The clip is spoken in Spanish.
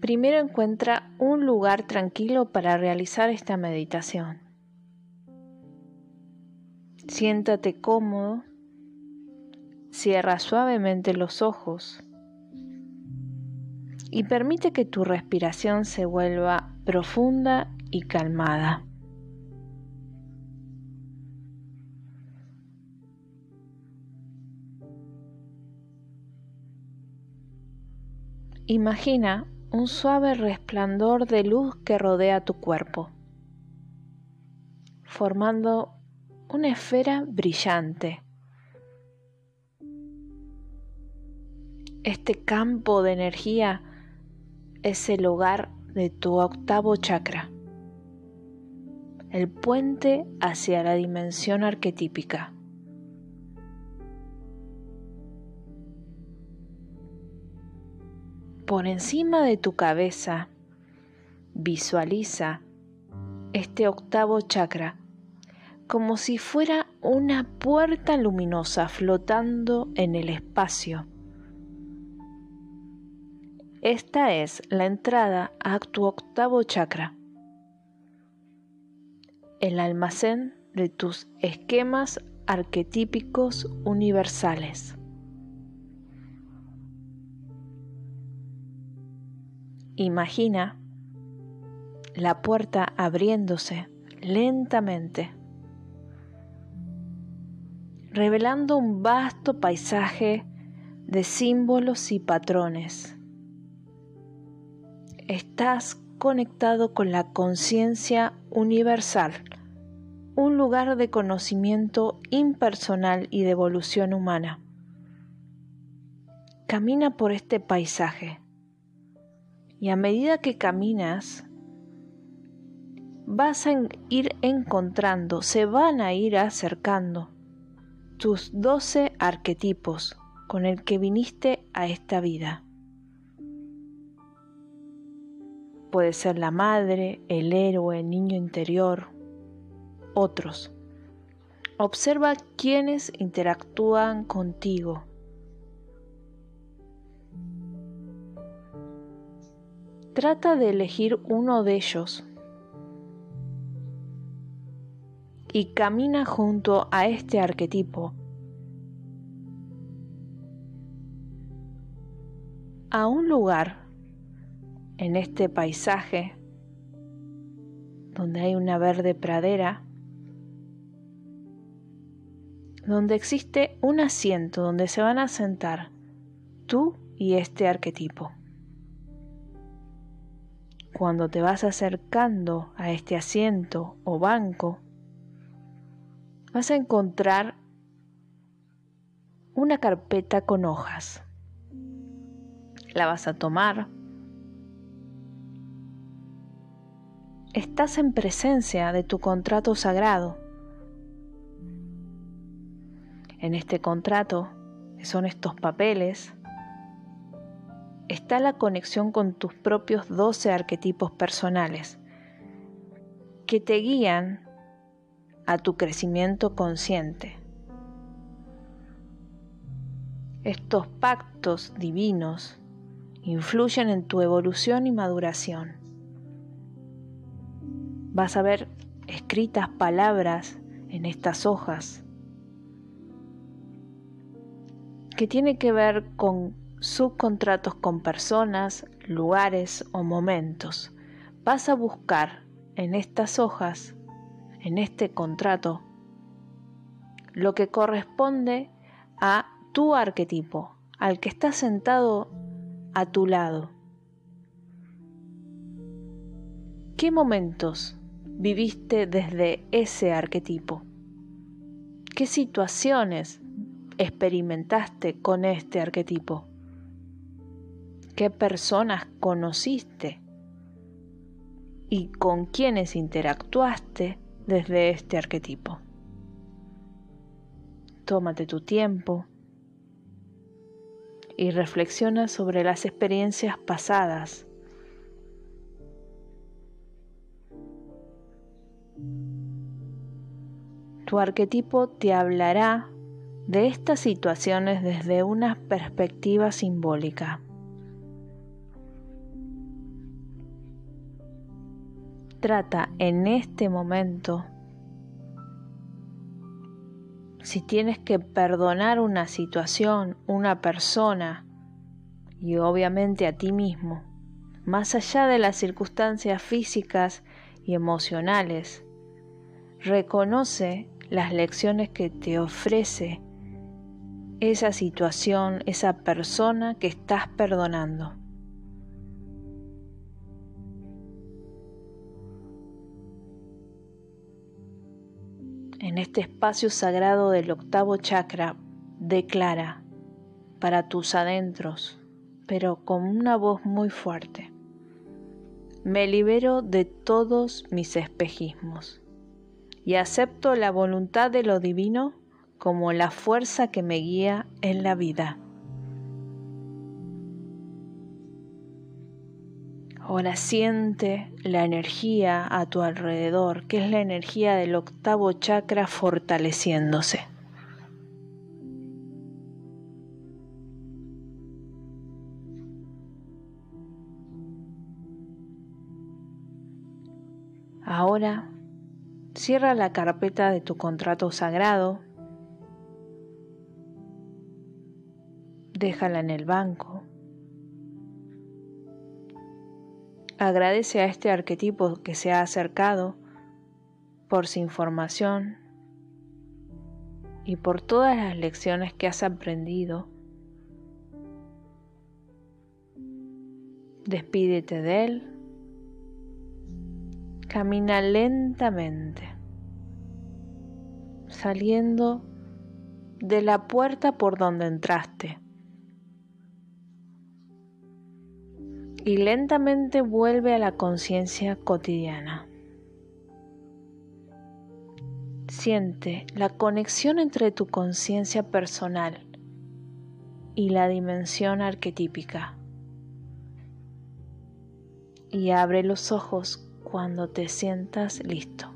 Primero encuentra un lugar tranquilo para realizar esta meditación. Siéntate cómodo, cierra suavemente los ojos y permite que tu respiración se vuelva profunda y calmada. Imagina un suave resplandor de luz que rodea tu cuerpo, formando una esfera brillante. Este campo de energía es el hogar de tu octavo chakra, el puente hacia la dimensión arquetípica. Por encima de tu cabeza, visualiza este octavo chakra como si fuera una puerta luminosa flotando en el espacio. Esta es la entrada a tu octavo chakra, el almacén de tus esquemas arquetípicos universales. Imagina la puerta abriéndose lentamente, revelando un vasto paisaje de símbolos y patrones. Estás conectado con la conciencia universal, un lugar de conocimiento impersonal y de evolución humana. Camina por este paisaje y a medida que caminas, vas a ir encontrando, se van a ir acercando tus doce arquetipos con el que viniste a esta vida. Puede ser la madre, el héroe, el niño interior, otros. Observa quiénes interactúan contigo Trata de elegir uno de ellos y camina junto a este arquetipo. A un lugar en este paisaje donde hay una verde pradera, donde existe un asiento donde se van a sentar tú y este arquetipo cuando te vas acercando a este asiento o banco, vas a encontrar una carpeta con hojas. La vas a tomar. Estás en presencia de tu contrato sagrado. En este contrato, que son estos papeles, está la conexión con tus propios 12 arquetipos personales que te guían a tu crecimiento consciente. Estos pactos divinos influyen en tu evolución y maduración. Vas a ver escritas palabras en estas hojas que tiene que ver con subcontratos con personas, lugares o momentos. Vas a buscar en estas hojas, en este contrato, lo que corresponde a tu arquetipo, al que está sentado a tu lado. ¿Qué momentos viviste desde ese arquetipo? ¿Qué situaciones experimentaste con este arquetipo? Qué personas conociste y con quiénes interactuaste desde este arquetipo. Tómate tu tiempo y reflexiona sobre las experiencias pasadas. Tu arquetipo te hablará de estas situaciones desde una perspectiva simbólica. Trata en este momento, si tienes que perdonar una situación, una persona y obviamente a ti mismo, más allá de las circunstancias físicas y emocionales, reconoce las lecciones que te ofrece esa situación, esa persona que estás perdonando. Este espacio sagrado del octavo chakra, declara para tus adentros, pero con una voz muy fuerte. Me libero de todos mis espejismos y acepto la voluntad de lo divino como la fuerza que me guía en la vida. Ahora siente la energía a tu alrededor, que es la energía del octavo chakra fortaleciéndose. Ahora cierra la carpeta de tu contrato sagrado déjala en el banco. Agradece a este arquetipo que se ha acercado por su información y por todas las lecciones que has aprendido. Despídete de él. Camina lentamente, saliendo de la puerta por donde entraste. Y lentamente vuelve a la conciencia cotidiana. Siente la conexión entre tu conciencia personal y la dimensión arquetípica. Y abre los ojos cuando te sientas listo.